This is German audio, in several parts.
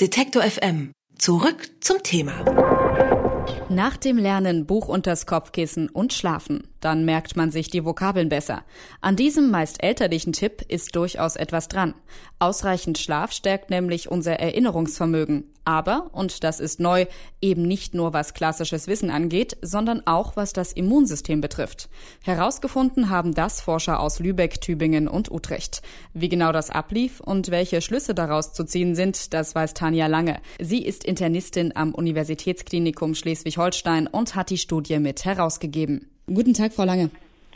Detektor FM. Zurück zum Thema. Nach dem Lernen Buch unters Kopfkissen und Schlafen. Dann merkt man sich die Vokabeln besser. An diesem meist elterlichen Tipp ist durchaus etwas dran. Ausreichend Schlaf stärkt nämlich unser Erinnerungsvermögen. Aber, und das ist neu, eben nicht nur was klassisches Wissen angeht, sondern auch was das Immunsystem betrifft. Herausgefunden haben das Forscher aus Lübeck, Tübingen und Utrecht. Wie genau das ablief und welche Schlüsse daraus zu ziehen sind, das weiß Tanja Lange. Sie ist Internistin am Universitätsklinikum Schleswig-Holstein und hat die Studie mit herausgegeben. Guten Tag, Frau Lange.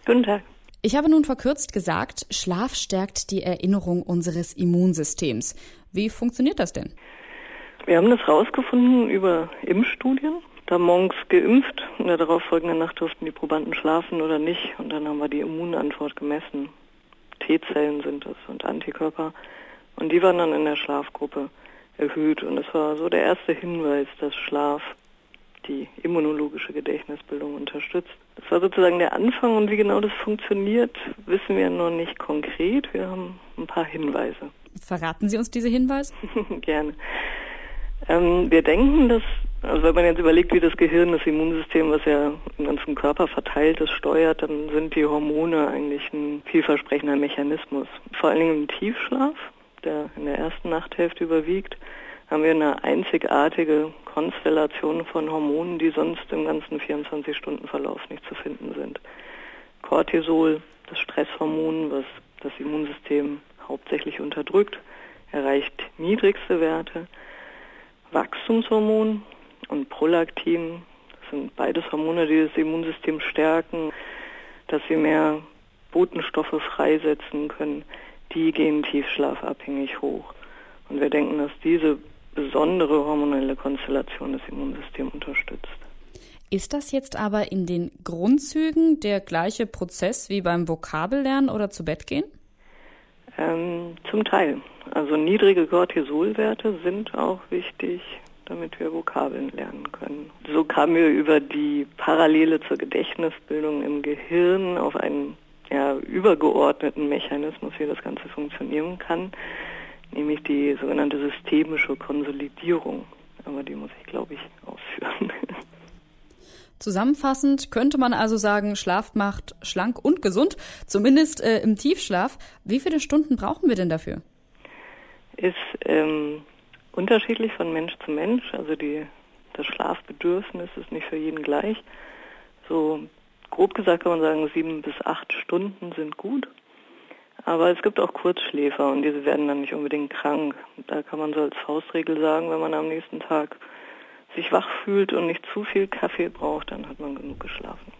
Guten Tag. Ich habe nun verkürzt gesagt, Schlaf stärkt die Erinnerung unseres Immunsystems. Wie funktioniert das denn? Wir haben das herausgefunden über Impfstudien. Da morgens geimpft, in der darauffolgenden Nacht durften die Probanden schlafen oder nicht. Und dann haben wir die Immunantwort gemessen. T-Zellen sind das und Antikörper. Und die waren dann in der Schlafgruppe erhöht. Und das war so der erste Hinweis, dass Schlaf die immunologische Gedächtnisbildung unterstützt. Das war sozusagen der Anfang und wie genau das funktioniert, wissen wir noch nicht konkret. Wir haben ein paar Hinweise. Verraten Sie uns diese Hinweise? Gerne. Ähm, wir denken, dass, also wenn man jetzt überlegt, wie das Gehirn das Immunsystem, was ja im ganzen Körper verteilt ist, steuert, dann sind die Hormone eigentlich ein vielversprechender Mechanismus. Vor allen Dingen im Tiefschlaf, der in der ersten Nachthälfte überwiegt, haben wir eine einzigartige Konstellation von Hormonen, die sonst im ganzen 24-Stunden-Verlauf nicht zu finden sind. Cortisol, das Stresshormon, was das Immunsystem hauptsächlich unterdrückt, erreicht niedrigste Werte. Wachstumshormon und Prolaktin sind beides Hormone, die das Immunsystem stärken, dass sie mehr Botenstoffe freisetzen können. Die gehen tiefschlafabhängig hoch. Und wir denken, dass diese besondere hormonelle Konstellation das Immunsystem unterstützt. Ist das jetzt aber in den Grundzügen der gleiche Prozess wie beim Vokabellernen oder zu Bett gehen? Ähm, zum Teil. Also niedrige Cortisolwerte sind auch wichtig, damit wir Vokabeln lernen können. So kamen wir über die Parallele zur Gedächtnisbildung im Gehirn auf einen ja, übergeordneten Mechanismus, wie das Ganze funktionieren kann nämlich die sogenannte systemische Konsolidierung. Aber die muss ich, glaube ich, ausführen. Zusammenfassend könnte man also sagen, Schlaf macht schlank und gesund, zumindest äh, im Tiefschlaf. Wie viele Stunden brauchen wir denn dafür? Ist ähm, unterschiedlich von Mensch zu Mensch. Also die, das Schlafbedürfnis ist nicht für jeden gleich. So grob gesagt kann man sagen, sieben bis acht Stunden sind gut. Aber es gibt auch Kurzschläfer und diese werden dann nicht unbedingt krank. Da kann man so als Faustregel sagen, wenn man am nächsten Tag sich wach fühlt und nicht zu viel Kaffee braucht, dann hat man genug geschlafen.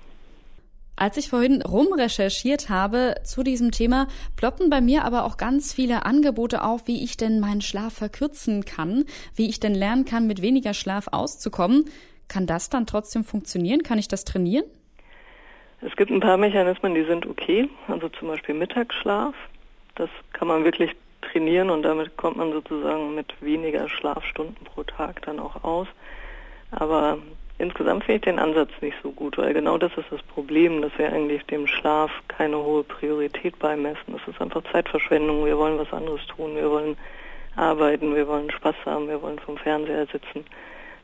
Als ich vorhin rumrecherchiert habe zu diesem Thema, ploppen bei mir aber auch ganz viele Angebote auf, wie ich denn meinen Schlaf verkürzen kann, wie ich denn lernen kann, mit weniger Schlaf auszukommen. Kann das dann trotzdem funktionieren? Kann ich das trainieren? Es gibt ein paar Mechanismen, die sind okay, also zum Beispiel Mittagsschlaf. Das kann man wirklich trainieren und damit kommt man sozusagen mit weniger Schlafstunden pro Tag dann auch aus. Aber insgesamt finde ich den Ansatz nicht so gut, weil genau das ist das Problem, dass wir eigentlich dem Schlaf keine hohe Priorität beimessen. Das ist einfach Zeitverschwendung. Wir wollen was anderes tun. Wir wollen arbeiten, wir wollen Spaß haben, wir wollen vom Fernseher sitzen.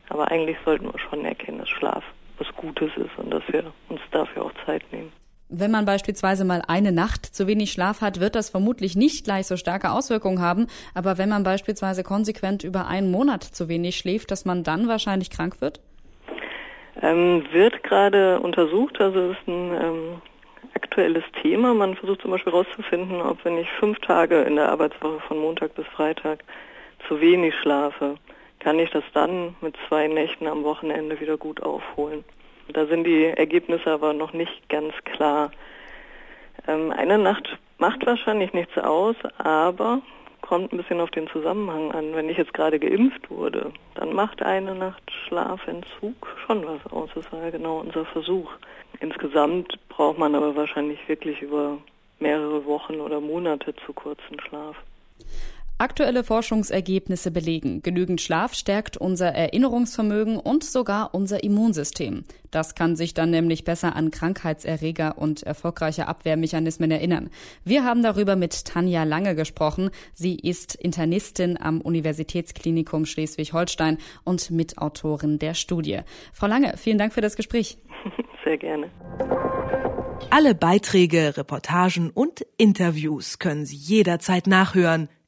Aber eigentlich sollten wir schon erkennen, dass Schlaf was Gutes ist und dass wir uns dafür auch Zeit nehmen. Wenn man beispielsweise mal eine Nacht zu wenig Schlaf hat, wird das vermutlich nicht gleich so starke Auswirkungen haben. Aber wenn man beispielsweise konsequent über einen Monat zu wenig schläft, dass man dann wahrscheinlich krank wird? Ähm, wird gerade untersucht. Also es ist ein ähm, aktuelles Thema. Man versucht zum Beispiel herauszufinden, ob wenn ich fünf Tage in der Arbeitswoche von Montag bis Freitag zu wenig schlafe, kann ich das dann mit zwei Nächten am Wochenende wieder gut aufholen. Da sind die Ergebnisse aber noch nicht ganz klar. Ähm, eine Nacht macht wahrscheinlich nichts aus, aber kommt ein bisschen auf den Zusammenhang an. Wenn ich jetzt gerade geimpft wurde, dann macht eine Nacht Schlafentzug schon was aus. Das war ja genau unser Versuch. Insgesamt braucht man aber wahrscheinlich wirklich über mehrere Wochen oder Monate zu kurzen Schlaf. Aktuelle Forschungsergebnisse belegen, genügend Schlaf stärkt unser Erinnerungsvermögen und sogar unser Immunsystem. Das kann sich dann nämlich besser an Krankheitserreger und erfolgreiche Abwehrmechanismen erinnern. Wir haben darüber mit Tanja Lange gesprochen. Sie ist Internistin am Universitätsklinikum Schleswig-Holstein und Mitautorin der Studie. Frau Lange, vielen Dank für das Gespräch. Sehr gerne. Alle Beiträge, Reportagen und Interviews können Sie jederzeit nachhören